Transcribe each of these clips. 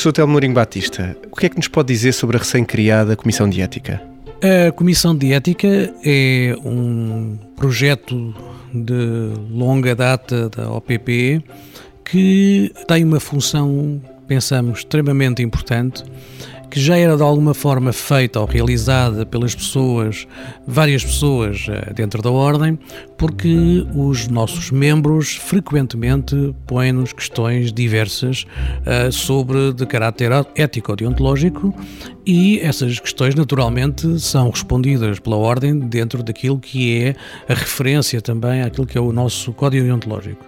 Professor Telmo Mourinho Batista, o que é que nos pode dizer sobre a recém-criada Comissão de Ética? A Comissão de Ética é um projeto de longa data da OPP que tem uma função, pensamos, extremamente importante que já era de alguma forma feita ou realizada pelas pessoas, várias pessoas eh, dentro da Ordem, porque os nossos membros frequentemente põem-nos questões diversas uh, sobre de caráter ético-deontológico e essas questões naturalmente são respondidas pela Ordem dentro daquilo que é a referência também àquilo que é o nosso Código Deontológico.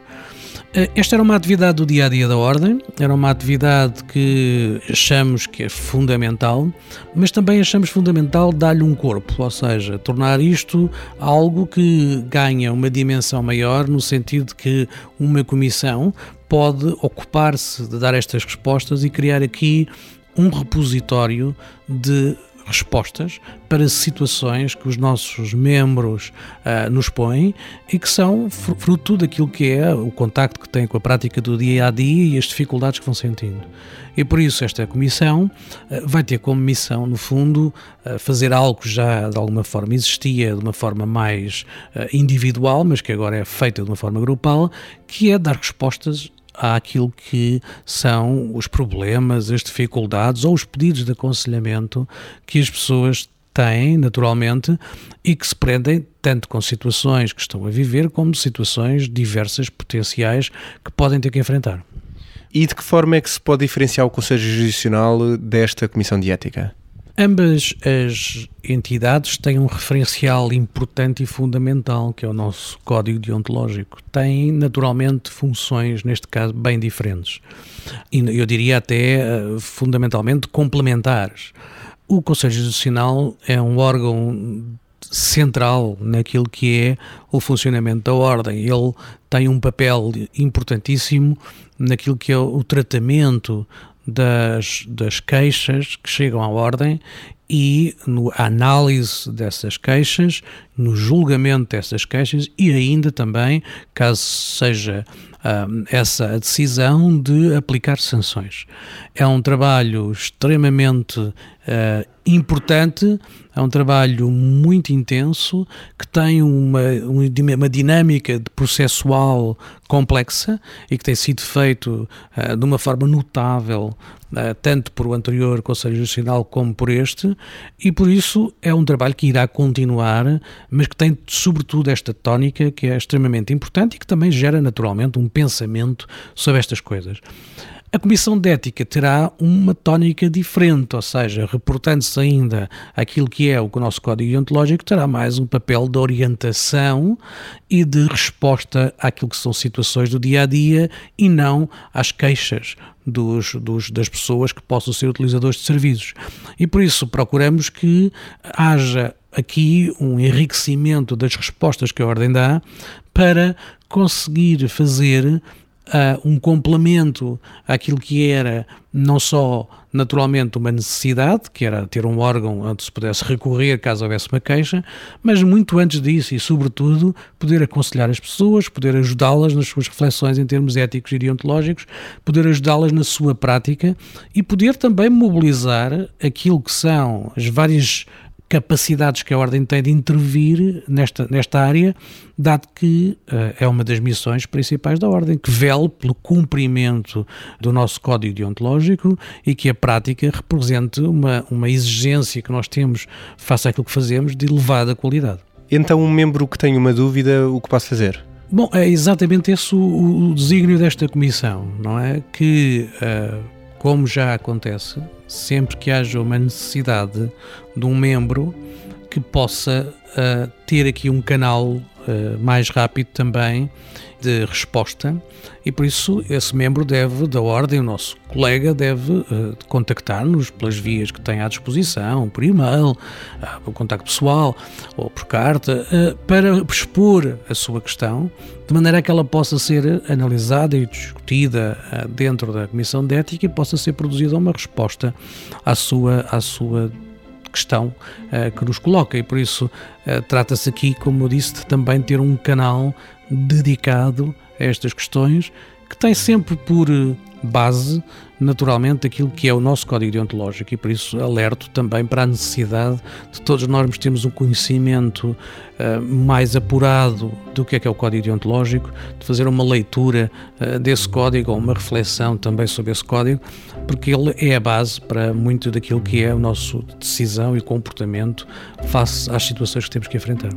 Eh, esta era uma atividade do dia a dia da Ordem, era uma atividade que achamos que é fundamental, mas também achamos fundamental dar-lhe um corpo, ou seja, tornar isto algo que ganha uma dimensão maior, no sentido de que uma comissão pode ocupar-se de dar estas respostas e criar aqui um repositório de respostas para situações que os nossos membros uh, nos põem e que são fruto daquilo que é o contacto que têm com a prática do dia a dia e as dificuldades que vão sentindo. E por isso esta comissão uh, vai ter como missão, no fundo, uh, fazer algo que já de alguma forma existia de uma forma mais individual, mas que agora é feita de uma forma grupal, que é dar respostas àquilo que são os problemas, as dificuldades ou os pedidos de aconselhamento que as pessoas têm, naturalmente, e que se prendem tanto com situações que estão a viver, como situações diversas, potenciais, que podem ter que enfrentar. E de que forma é que se pode diferenciar o Conselho Jurisdicional desta Comissão de Ética? Ambas as entidades têm um referencial importante e fundamental, que é o nosso código deontológico. Têm, naturalmente, funções, neste caso, bem diferentes. E eu diria até, eh, fundamentalmente, complementares. O Conselho Judicial é um órgão central naquilo que é o funcionamento da ordem. Ele tem um papel importantíssimo naquilo que é o tratamento das, das queixas que chegam à ordem e no análise dessas queixas, no julgamento dessas queixas e ainda também, caso seja um, essa a decisão de aplicar sanções. É um trabalho extremamente uh, importante, é um trabalho muito intenso, que tem uma, uma dinâmica processual complexa e que tem sido feito uh, de uma forma notável, uh, tanto por o anterior Conselho Nacional como por este, e por isso é um trabalho que irá continuar, mas que tem sobretudo esta tónica que é extremamente importante e que também gera naturalmente um pensamento sobre estas coisas. A Comissão de Ética terá uma tónica diferente, ou seja, reportando-se ainda aquilo que é o nosso Código Deontológico, terá mais um papel de orientação e de resposta àquilo que são situações do dia a dia e não às queixas dos, dos, das pessoas que possam ser utilizadores de serviços. E por isso procuramos que haja aqui um enriquecimento das respostas que a Ordem dá para conseguir fazer uh, um complemento àquilo que era não só naturalmente uma necessidade, que era ter um órgão onde se pudesse recorrer caso houvesse uma queixa, mas muito antes disso e sobretudo poder aconselhar as pessoas, poder ajudá-las nas suas reflexões em termos éticos e deontológicos, poder ajudá-las na sua prática e poder também mobilizar aquilo que são as várias capacidades que a Ordem tem de intervir nesta, nesta área, dado que uh, é uma das missões principais da Ordem, que vele pelo cumprimento do nosso código deontológico e que a prática represente uma, uma exigência que nós temos face àquilo que fazemos de elevada qualidade. Então, um membro que tem uma dúvida, o que pode fazer? Bom, é exatamente esse o, o desígnio desta comissão, não é? Que, uh, como já acontece, sempre que haja uma necessidade de um membro que possa uh, ter aqui um canal mais rápido também de resposta. E por isso esse membro deve, da ordem, o nosso colega deve uh, contactar-nos pelas vias que tem à disposição, por e-mail, uh, por contacto pessoal ou por carta, uh, para expor a sua questão, de maneira que ela possa ser analisada e discutida dentro da Comissão de Ética e possa ser produzida uma resposta à sua, à sua questão uh, que nos coloca. E por isso uh, trata-se aqui, como eu disse, de também ter um canal dedicado a estas questões que tem sempre por base, naturalmente, aquilo que é o nosso código deontológico e por isso alerto também para a necessidade de todos nós termos um conhecimento uh, mais apurado do que é que é o código deontológico, de fazer uma leitura uh, desse código ou uma reflexão também sobre esse código, porque ele é a base para muito daquilo que é a nossa decisão e comportamento face às situações que temos que enfrentar.